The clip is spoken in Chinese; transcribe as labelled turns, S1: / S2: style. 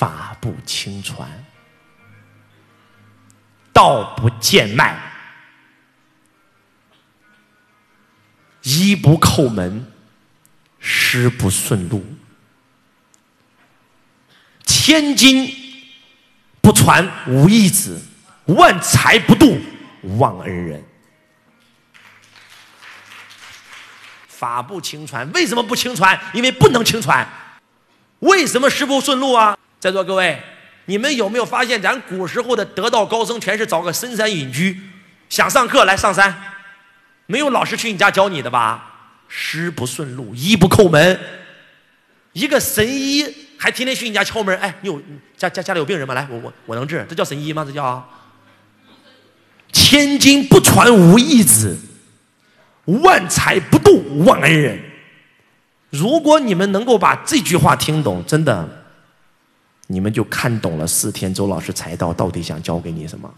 S1: 法不轻传，道不贱卖，衣不叩门，诗不顺路，千金不传无义子，万财不渡忘恩人。法不轻传，为什么不轻传？因为不能轻传。为什么师不顺路啊？在座各位，你们有没有发现，咱古时候的得道高僧全是找个深山隐居，想上课来上山，没有老师去你家教你的吧？师不顺路，医不叩门。一个神医还天天去你家敲门，哎，你有家家家里有病人吗？来，我我我能治，这叫神医吗？这叫千金不传无义子。万财不渡忘恩人。如果你们能够把这句话听懂，真的，你们就看懂了四天周老师财道到底想教给你什么。